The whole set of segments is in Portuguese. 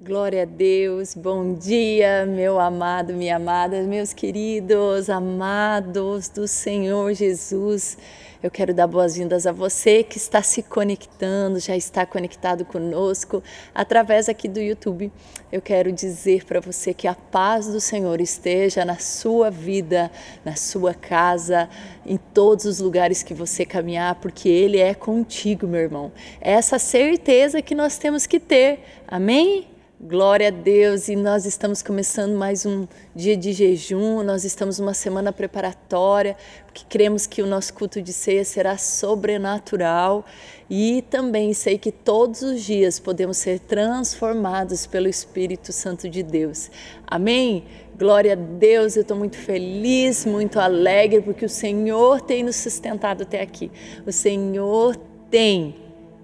Glória a Deus, bom dia, meu amado, minha amada, meus queridos, amados do Senhor Jesus. Eu quero dar boas-vindas a você que está se conectando, já está conectado conosco através aqui do YouTube. Eu quero dizer para você que a paz do Senhor esteja na sua vida, na sua casa, em todos os lugares que você caminhar, porque Ele é contigo, meu irmão. Essa certeza que nós temos que ter. Amém? Glória a Deus, e nós estamos começando mais um dia de jejum, nós estamos numa semana preparatória, porque cremos que o nosso culto de ceia será sobrenatural. E também sei que todos os dias podemos ser transformados pelo Espírito Santo de Deus. Amém? Glória a Deus, eu estou muito feliz, muito alegre, porque o Senhor tem nos sustentado até aqui, o Senhor tem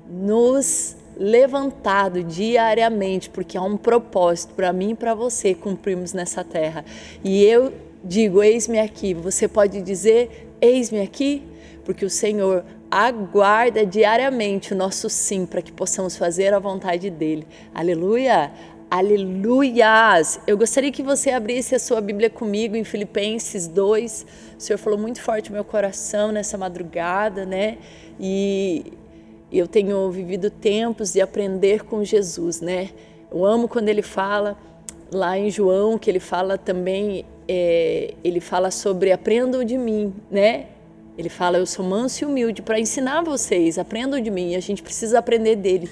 nos levantado diariamente, porque há um propósito para mim e para você cumprirmos nessa terra. E eu digo: eis-me aqui. Você pode dizer: eis-me aqui? Porque o Senhor aguarda diariamente o nosso sim para que possamos fazer a vontade dele. Aleluia! Aleluias! Eu gostaria que você abrisse a sua Bíblia comigo em Filipenses 2. O Senhor falou muito forte no meu coração nessa madrugada, né? E eu tenho vivido tempos de aprender com Jesus, né? Eu amo quando ele fala lá em João, que ele fala também, é, ele fala sobre aprendam de mim, né? Ele fala, eu sou manso e humilde para ensinar vocês, aprendam de mim. E a gente precisa aprender dele.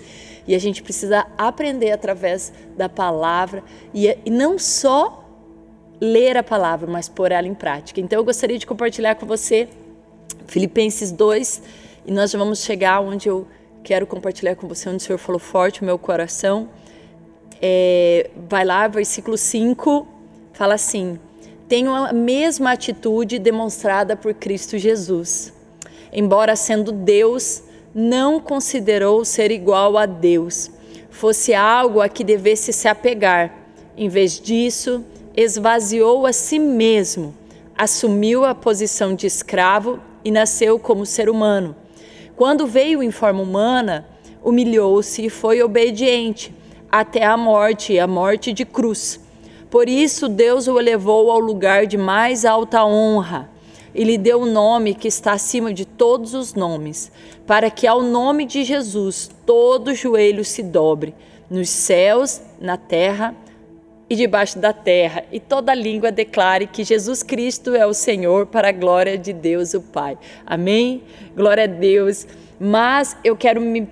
E a gente precisa aprender através da palavra. E, e não só ler a palavra, mas pôr ela em prática. Então eu gostaria de compartilhar com você Filipenses 2, e nós vamos chegar onde eu quero compartilhar com você, onde o Senhor falou forte o meu coração. É, vai lá, versículo 5, fala assim: Tenho a mesma atitude demonstrada por Cristo Jesus. Embora sendo Deus, não considerou ser igual a Deus, fosse algo a que devesse se apegar. Em vez disso, esvaziou a si mesmo, assumiu a posição de escravo e nasceu como ser humano quando veio em forma humana, humilhou-se e foi obediente até a morte, a morte de cruz. Por isso Deus o elevou ao lugar de mais alta honra e lhe deu o um nome que está acima de todos os nomes, para que ao nome de Jesus todo joelho se dobre, nos céus, na terra e debaixo da terra, e toda língua declare que Jesus Cristo é o Senhor, para a glória de Deus o Pai. Amém? Glória a Deus. Mas eu quero me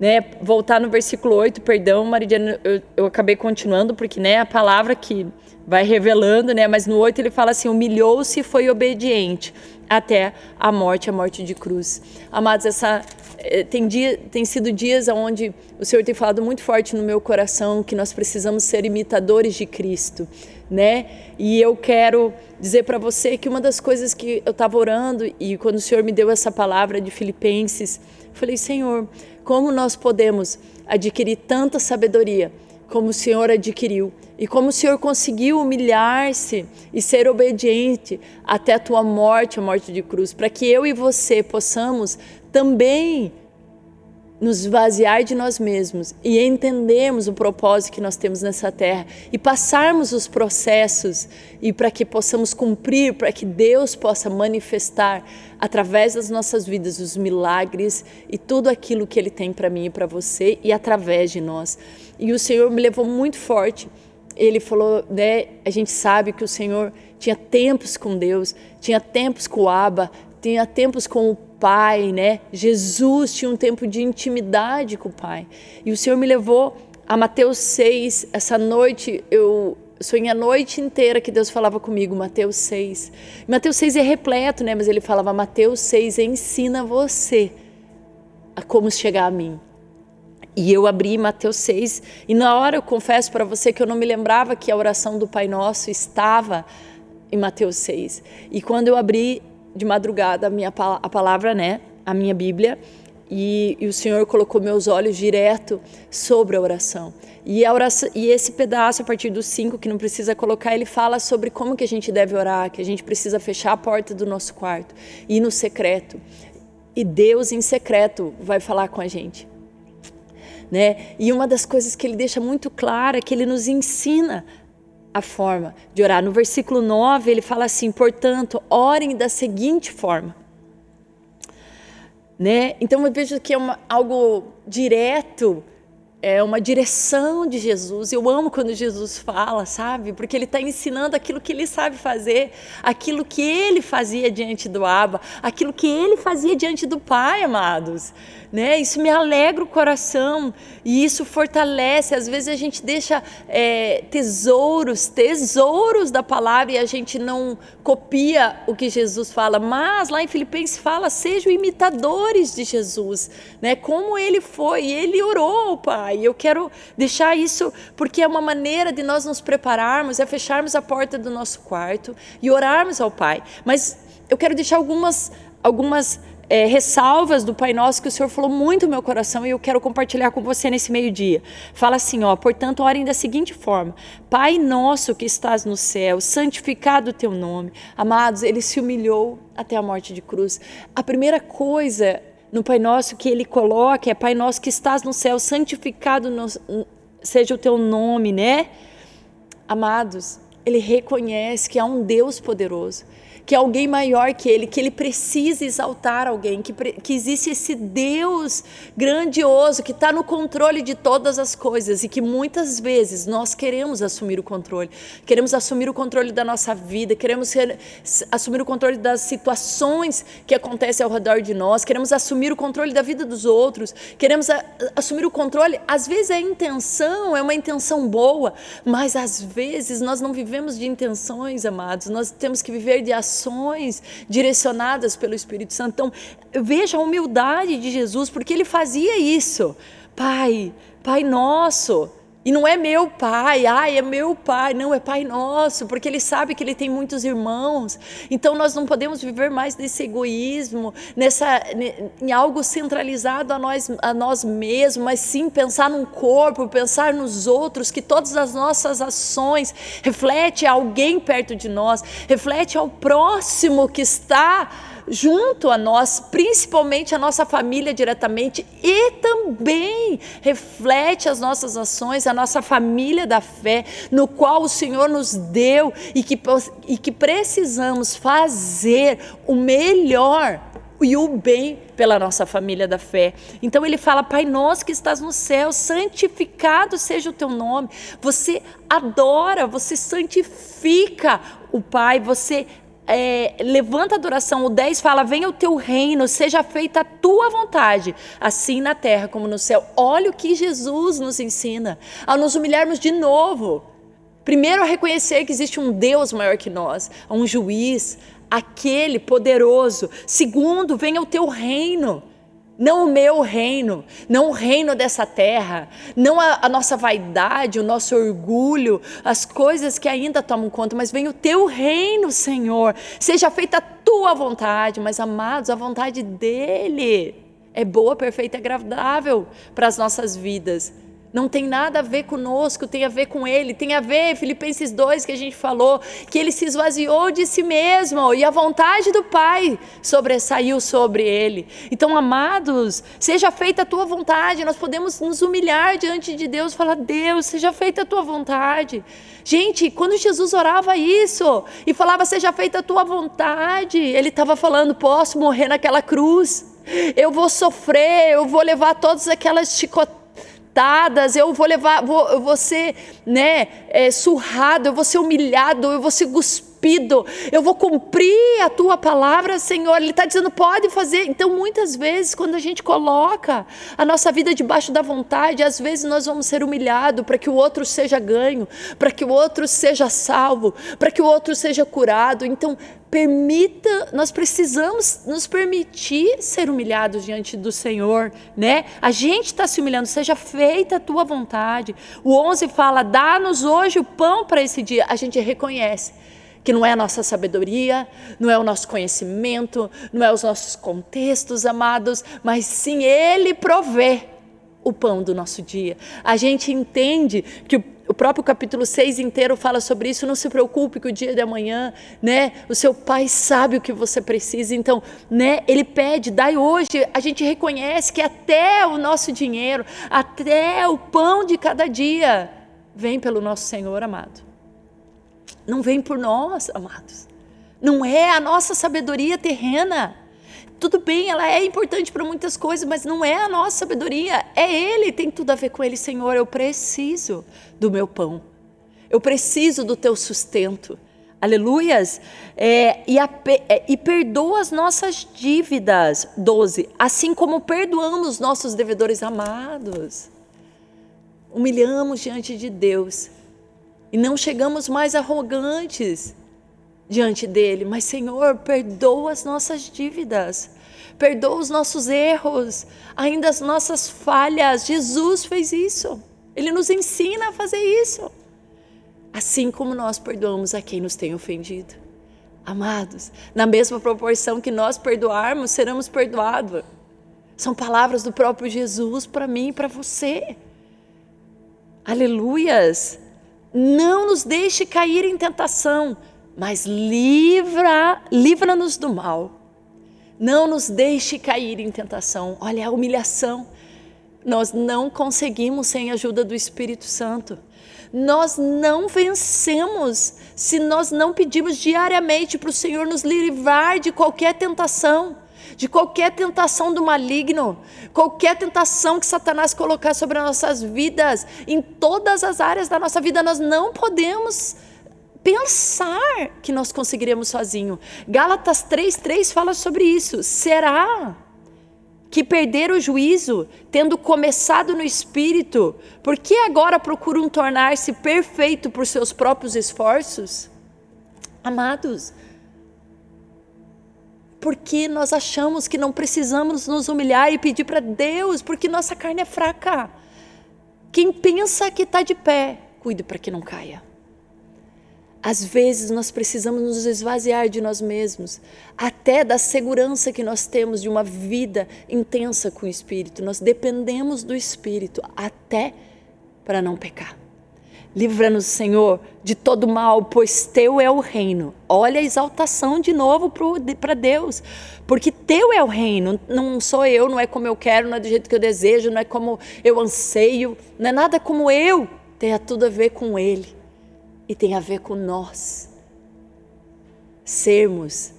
né, voltar no versículo 8, perdão, Maridiana, eu, eu acabei continuando, porque né, a palavra que vai revelando, né, mas no 8 ele fala assim: humilhou-se e foi obediente até a morte, a morte de cruz. Amados, essa eh, tem, dia, tem sido dias onde o Senhor tem falado muito forte no meu coração que nós precisamos ser imitadores de Cristo, né? E eu quero dizer para você que uma das coisas que eu estava orando e quando o Senhor me deu essa palavra de Filipenses, falei, Senhor, como nós podemos adquirir tanta sabedoria como o Senhor adquiriu e como o Senhor conseguiu humilhar-se e ser obediente até a tua morte, a morte de cruz, para que eu e você possamos também nos esvaziar de nós mesmos e entendermos o propósito que nós temos nessa terra e passarmos os processos e para que possamos cumprir, para que Deus possa manifestar através das nossas vidas os milagres e tudo aquilo que Ele tem para mim e para você e através de nós. E o Senhor me levou muito forte. Ele falou, né? A gente sabe que o Senhor tinha tempos com Deus, tinha tempos com o Abba, tinha tempos com o Pai, né? Jesus tinha um tempo de intimidade com o Pai. E o Senhor me levou a Mateus 6. Essa noite eu sonhei a noite inteira que Deus falava comigo, Mateus 6. Mateus 6 é repleto, né? Mas ele falava, Mateus 6 ensina você a como chegar a mim. E eu abri Mateus 6 e na hora eu confesso para você que eu não me lembrava que a oração do Pai Nosso estava em Mateus 6. E quando eu abri de madrugada a minha a palavra, né, a minha Bíblia, e, e, o Senhor colocou meus olhos direto sobre a oração. E, a oração. e esse pedaço, a partir dos cinco, que não precisa colocar, ele fala sobre como que a gente deve orar, que a gente precisa fechar a porta do nosso quarto, ir no secreto. E Deus, em secreto, vai falar com a gente. né? E uma das coisas que ele deixa muito clara é que ele nos ensina a forma de orar. No versículo 9, ele fala assim: "Portanto, orem da seguinte forma: né? Então eu vejo que é uma, algo direto, é uma direção de Jesus. Eu amo quando Jesus fala, sabe? Porque ele está ensinando aquilo que ele sabe fazer, aquilo que ele fazia diante do Abba, aquilo que ele fazia diante do Pai, amados né? Isso me alegra o coração e isso fortalece. Às vezes a gente deixa é, tesouros, tesouros da palavra e a gente não copia o que Jesus fala. Mas lá em Filipenses fala: sejam imitadores de Jesus, né? Como ele foi, ele orou, Pai. Eu quero deixar isso porque é uma maneira de nós nos prepararmos, é fecharmos a porta do nosso quarto e orarmos ao Pai. Mas eu quero deixar algumas algumas é, ressalvas do Pai Nosso que o Senhor falou muito no meu coração e eu quero compartilhar com você nesse meio-dia. Fala assim, ó, portanto, orem da seguinte forma: Pai Nosso que estás no céu, santificado o teu nome. Amados, ele se humilhou até a morte de cruz. A primeira coisa no Pai Nosso que ele coloca é Pai Nosso que estás no céu, santificado no, seja o teu nome, né? Amados, ele reconhece que há um Deus poderoso que é alguém maior que ele, que ele precisa exaltar alguém, que, que existe esse Deus grandioso que está no controle de todas as coisas e que muitas vezes nós queremos assumir o controle, queremos assumir o controle da nossa vida, queremos assumir o controle das situações que acontecem ao redor de nós, queremos assumir o controle da vida dos outros, queremos assumir o controle. Às vezes a intenção é uma intenção boa, mas às vezes nós não vivemos de intenções, amados, nós temos que viver de ações direcionadas pelo Espírito Santo. Então, veja a humildade de Jesus, porque ele fazia isso. Pai, Pai nosso, e não é meu pai, ai, é meu pai, não, é pai nosso, porque ele sabe que ele tem muitos irmãos. Então nós não podemos viver mais desse egoísmo, nessa, em algo centralizado a nós, a nós mesmos, mas sim pensar num corpo, pensar nos outros, que todas as nossas ações refletem alguém perto de nós, reflete ao próximo que está junto a nós, principalmente a nossa família diretamente, e também reflete as nossas ações, a nossa família da fé, no qual o Senhor nos deu e que, e que precisamos fazer o melhor e o bem pela nossa família da fé. Então ele fala: Pai nosso que estás no céu, santificado seja o teu nome. Você adora, você santifica o Pai, você é, levanta a adoração. O 10 fala: Venha o teu reino, seja feita a tua vontade, assim na terra como no céu. Olha o que Jesus nos ensina, ao nos humilharmos de novo. Primeiro, a reconhecer que existe um Deus maior que nós, um juiz, aquele poderoso. Segundo, venha o teu reino não o meu reino, não o reino dessa terra, não a, a, nossa vaidade, o nosso orgulho, as coisas que ainda tomam conta, mas vem o teu reino, Senhor. Seja feita a tua vontade, mas amados, a vontade dele é boa, perfeita e agradável para as nossas vidas. Não tem nada a ver conosco, tem a ver com ele. Tem a ver, Filipenses 2, que a gente falou, que ele se esvaziou de si mesmo e a vontade do Pai sobressaiu sobre ele. Então, amados, seja feita a tua vontade. Nós podemos nos humilhar diante de Deus falar: Deus, seja feita a tua vontade. Gente, quando Jesus orava isso e falava: Seja feita a tua vontade, ele estava falando: Posso morrer naquela cruz. Eu vou sofrer, eu vou levar todas aquelas chicotadas eu vou levar, vou, eu vou ser né, é, surrado, eu vou ser humilhado, eu vou ser cuspido, eu vou cumprir a tua palavra, Senhor. Ele está dizendo, pode fazer. Então, muitas vezes, quando a gente coloca a nossa vida debaixo da vontade, às vezes nós vamos ser humilhados para que o outro seja ganho, para que o outro seja salvo, para que o outro seja curado. Então, permita, nós precisamos nos permitir ser humilhados diante do Senhor, né? A gente está se humilhando, seja feita a tua vontade. O 11 fala: dá-nos hoje o pão para esse dia. A gente reconhece que não é a nossa sabedoria, não é o nosso conhecimento, não é os nossos contextos, amados, mas sim Ele provê o pão do nosso dia. A gente entende que o o próprio capítulo 6 inteiro fala sobre isso. Não se preocupe com o dia de amanhã, né? O seu pai sabe o que você precisa. Então, né? Ele pede, dai hoje. A gente reconhece que até o nosso dinheiro, até o pão de cada dia, vem pelo nosso Senhor amado. Não vem por nós, amados. Não é a nossa sabedoria terrena. Tudo bem, ela é importante para muitas coisas, mas não é a nossa sabedoria, é Ele, tem tudo a ver com Ele, Senhor. Eu preciso do meu pão, eu preciso do teu sustento. Aleluias! É, e, a, é, e perdoa as nossas dívidas. 12. Assim como perdoamos nossos devedores amados. Humilhamos diante de Deus. E não chegamos mais arrogantes diante dele, mas Senhor, perdoa as nossas dívidas, perdoa os nossos erros, ainda as nossas falhas. Jesus fez isso. Ele nos ensina a fazer isso. Assim como nós perdoamos a quem nos tem ofendido. Amados, na mesma proporção que nós perdoarmos, seremos perdoados. São palavras do próprio Jesus para mim e para você. Aleluias! Não nos deixe cair em tentação, mas livra, livra-nos do mal. Não nos deixe cair em tentação. Olha a humilhação. Nós não conseguimos sem a ajuda do Espírito Santo. Nós não vencemos se nós não pedimos diariamente para o Senhor nos livrar de qualquer tentação, de qualquer tentação do maligno, qualquer tentação que Satanás colocar sobre as nossas vidas, em todas as áreas da nossa vida, nós não podemos pensar que nós conseguiremos sozinho. Gálatas 3:3 fala sobre isso. Será que perder o juízo, tendo começado no espírito, por que agora procuram tornar-se perfeito por seus próprios esforços? Amados, porque nós achamos que não precisamos nos humilhar e pedir para Deus, porque nossa carne é fraca. Quem pensa que está de pé, cuide para que não caia. Às vezes nós precisamos nos esvaziar de nós mesmos, até da segurança que nós temos de uma vida intensa com o Espírito. Nós dependemos do Espírito até para não pecar. Livra-nos, Senhor, de todo mal, pois teu é o reino. Olha a exaltação de novo para Deus, porque teu é o reino. Não sou eu, não é como eu quero, não é do jeito que eu desejo, não é como eu anseio, não é nada como eu. Tem tudo a ver com Ele e tem a ver com nós sermos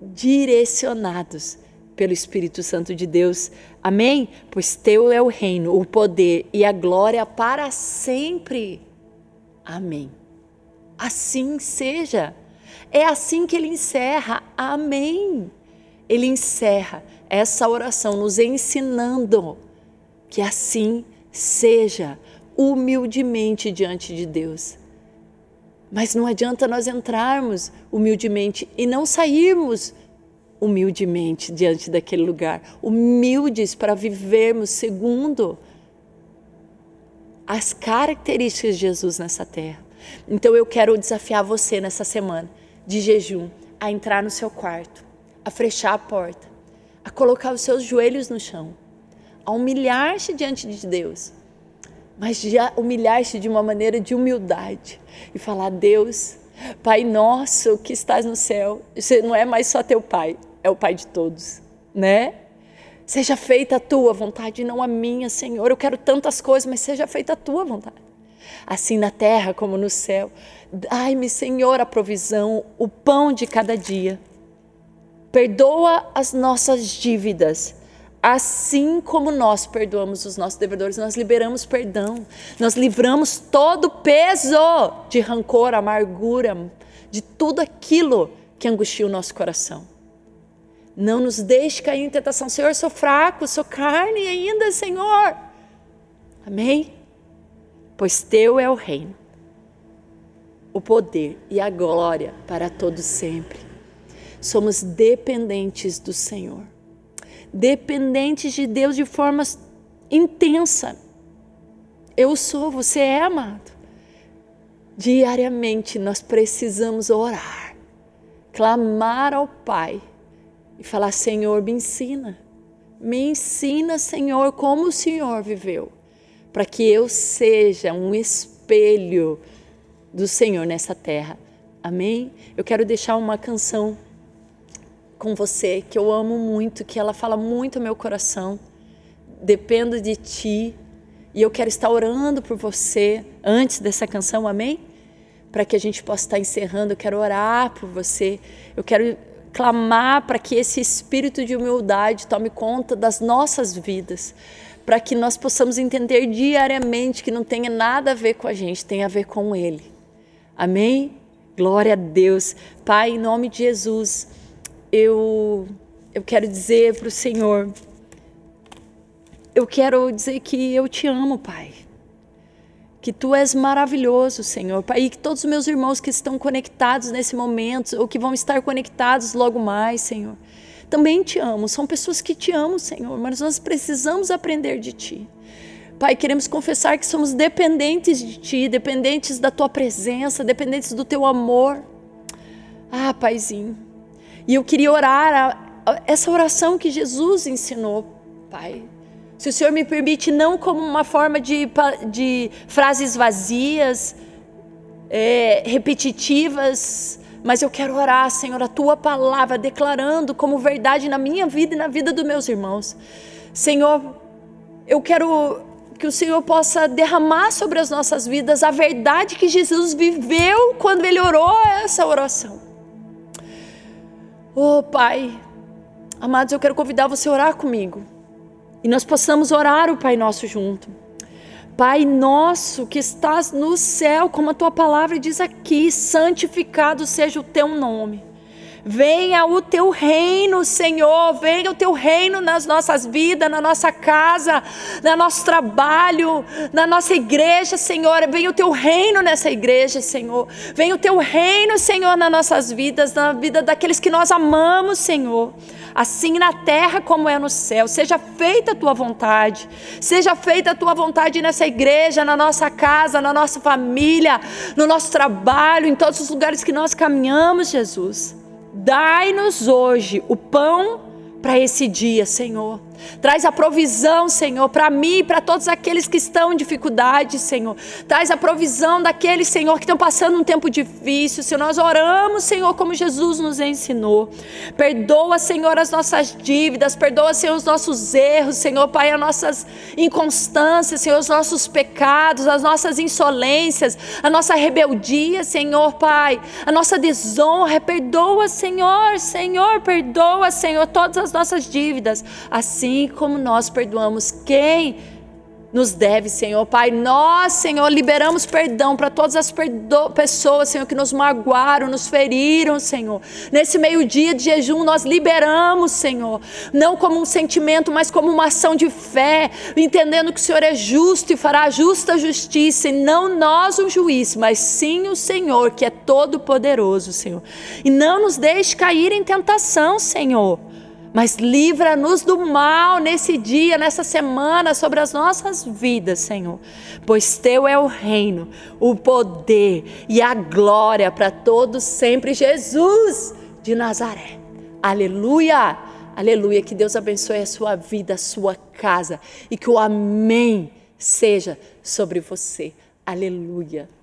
direcionados pelo Espírito Santo de Deus. Amém? Pois teu é o reino, o poder e a glória para sempre. Amém. Assim seja. É assim que ele encerra. Amém. Ele encerra essa oração nos ensinando que assim seja humildemente diante de Deus. Mas não adianta nós entrarmos humildemente e não sairmos humildemente diante daquele lugar, humildes para vivermos segundo as características de Jesus nessa terra. Então eu quero desafiar você nessa semana de jejum a entrar no seu quarto, a fechar a porta, a colocar os seus joelhos no chão, a humilhar-se diante de Deus mas de humilhar-se de uma maneira de humildade e falar: Deus, Pai nosso que estás no céu, você não é mais só teu Pai, é o Pai de todos, né? Seja feita a tua vontade, não a minha, Senhor. Eu quero tantas coisas, mas seja feita a tua vontade. Assim na terra como no céu. Dai-me, Senhor, a provisão, o pão de cada dia. Perdoa as nossas dívidas Assim como nós perdoamos os nossos devedores, nós liberamos perdão, nós livramos todo o peso de rancor, amargura, de tudo aquilo que angustia o nosso coração. Não nos deixe cair em tentação. Senhor, sou fraco, sou carne ainda, Senhor. Amém? Pois teu é o reino, o poder e a glória para todos sempre. Somos dependentes do Senhor dependentes de Deus de forma intensa. Eu sou, você é amado. Diariamente nós precisamos orar, clamar ao Pai e falar: Senhor, me ensina. Me ensina, Senhor, como o Senhor viveu, para que eu seja um espelho do Senhor nessa terra. Amém? Eu quero deixar uma canção com você que eu amo muito, que ela fala muito ao meu coração. Dependo de ti e eu quero estar orando por você antes dessa canção, amém? Para que a gente possa estar encerrando, eu quero orar por você. Eu quero clamar para que esse espírito de humildade tome conta das nossas vidas, para que nós possamos entender diariamente que não tem nada a ver com a gente, tem a ver com Ele. Amém? Glória a Deus. Pai, em nome de Jesus, eu, eu quero dizer para o Senhor, eu quero dizer que eu te amo, Pai que tu és maravilhoso, Senhor. E que todos os meus irmãos que estão conectados nesse momento, ou que vão estar conectados logo mais, Senhor, também te amo. São pessoas que te amam, Senhor, mas nós precisamos aprender de ti. Pai, queremos confessar que somos dependentes de Ti, dependentes da Tua presença, dependentes do Teu amor. Ah, Paizinho. E eu queria orar a, a, essa oração que Jesus ensinou, Pai. Se o Senhor me permite, não como uma forma de, de frases vazias, é, repetitivas, mas eu quero orar, Senhor, a tua palavra, declarando como verdade na minha vida e na vida dos meus irmãos. Senhor, eu quero que o Senhor possa derramar sobre as nossas vidas a verdade que Jesus viveu quando ele orou essa oração. Oh, Pai, amados, eu quero convidar você a orar comigo. E nós possamos orar o Pai Nosso junto. Pai nosso que estás no céu, como a tua palavra diz aqui, santificado seja o teu nome. Venha o teu reino, Senhor. Venha o teu reino nas nossas vidas, na nossa casa, no nosso trabalho, na nossa igreja, Senhor. Venha o teu reino nessa igreja, Senhor. Venha o teu reino, Senhor, nas nossas vidas, na vida daqueles que nós amamos, Senhor assim na terra como é no céu. Seja feita a tua vontade. Seja feita a tua vontade nessa igreja, na nossa casa, na nossa família, no nosso trabalho, em todos os lugares que nós caminhamos, Jesus. Dai-nos hoje o pão para esse dia, Senhor. Traz a provisão, Senhor, para mim e para todos aqueles que estão em dificuldade, Senhor. Traz a provisão daqueles, Senhor, que estão passando um tempo difícil. Se nós oramos, Senhor, como Jesus nos ensinou. Perdoa, Senhor, as nossas dívidas. Perdoa, Senhor, os nossos erros, Senhor, Pai, as nossas inconstâncias, Senhor, os nossos pecados, as nossas insolências, a nossa rebeldia, Senhor, Pai, a nossa desonra. Perdoa, Senhor, Senhor, perdoa, Senhor, todas as nossas dívidas. Assim assim como nós perdoamos quem nos deve, Senhor. Pai, nós, Senhor, liberamos perdão para todas as pessoas, Senhor, que nos magoaram, nos feriram, Senhor. Nesse meio-dia de jejum, nós liberamos, Senhor, não como um sentimento, mas como uma ação de fé, entendendo que o Senhor é justo e fará justa justiça, e não nós o juiz, mas sim o Senhor, que é todo-poderoso, Senhor. E não nos deixe cair em tentação, Senhor mas livra-nos do mal nesse dia, nessa semana, sobre as nossas vidas, Senhor. Pois teu é o reino, o poder e a glória para todos sempre, Jesus de Nazaré. Aleluia! Aleluia! Que Deus abençoe a sua vida, a sua casa e que o amém seja sobre você. Aleluia!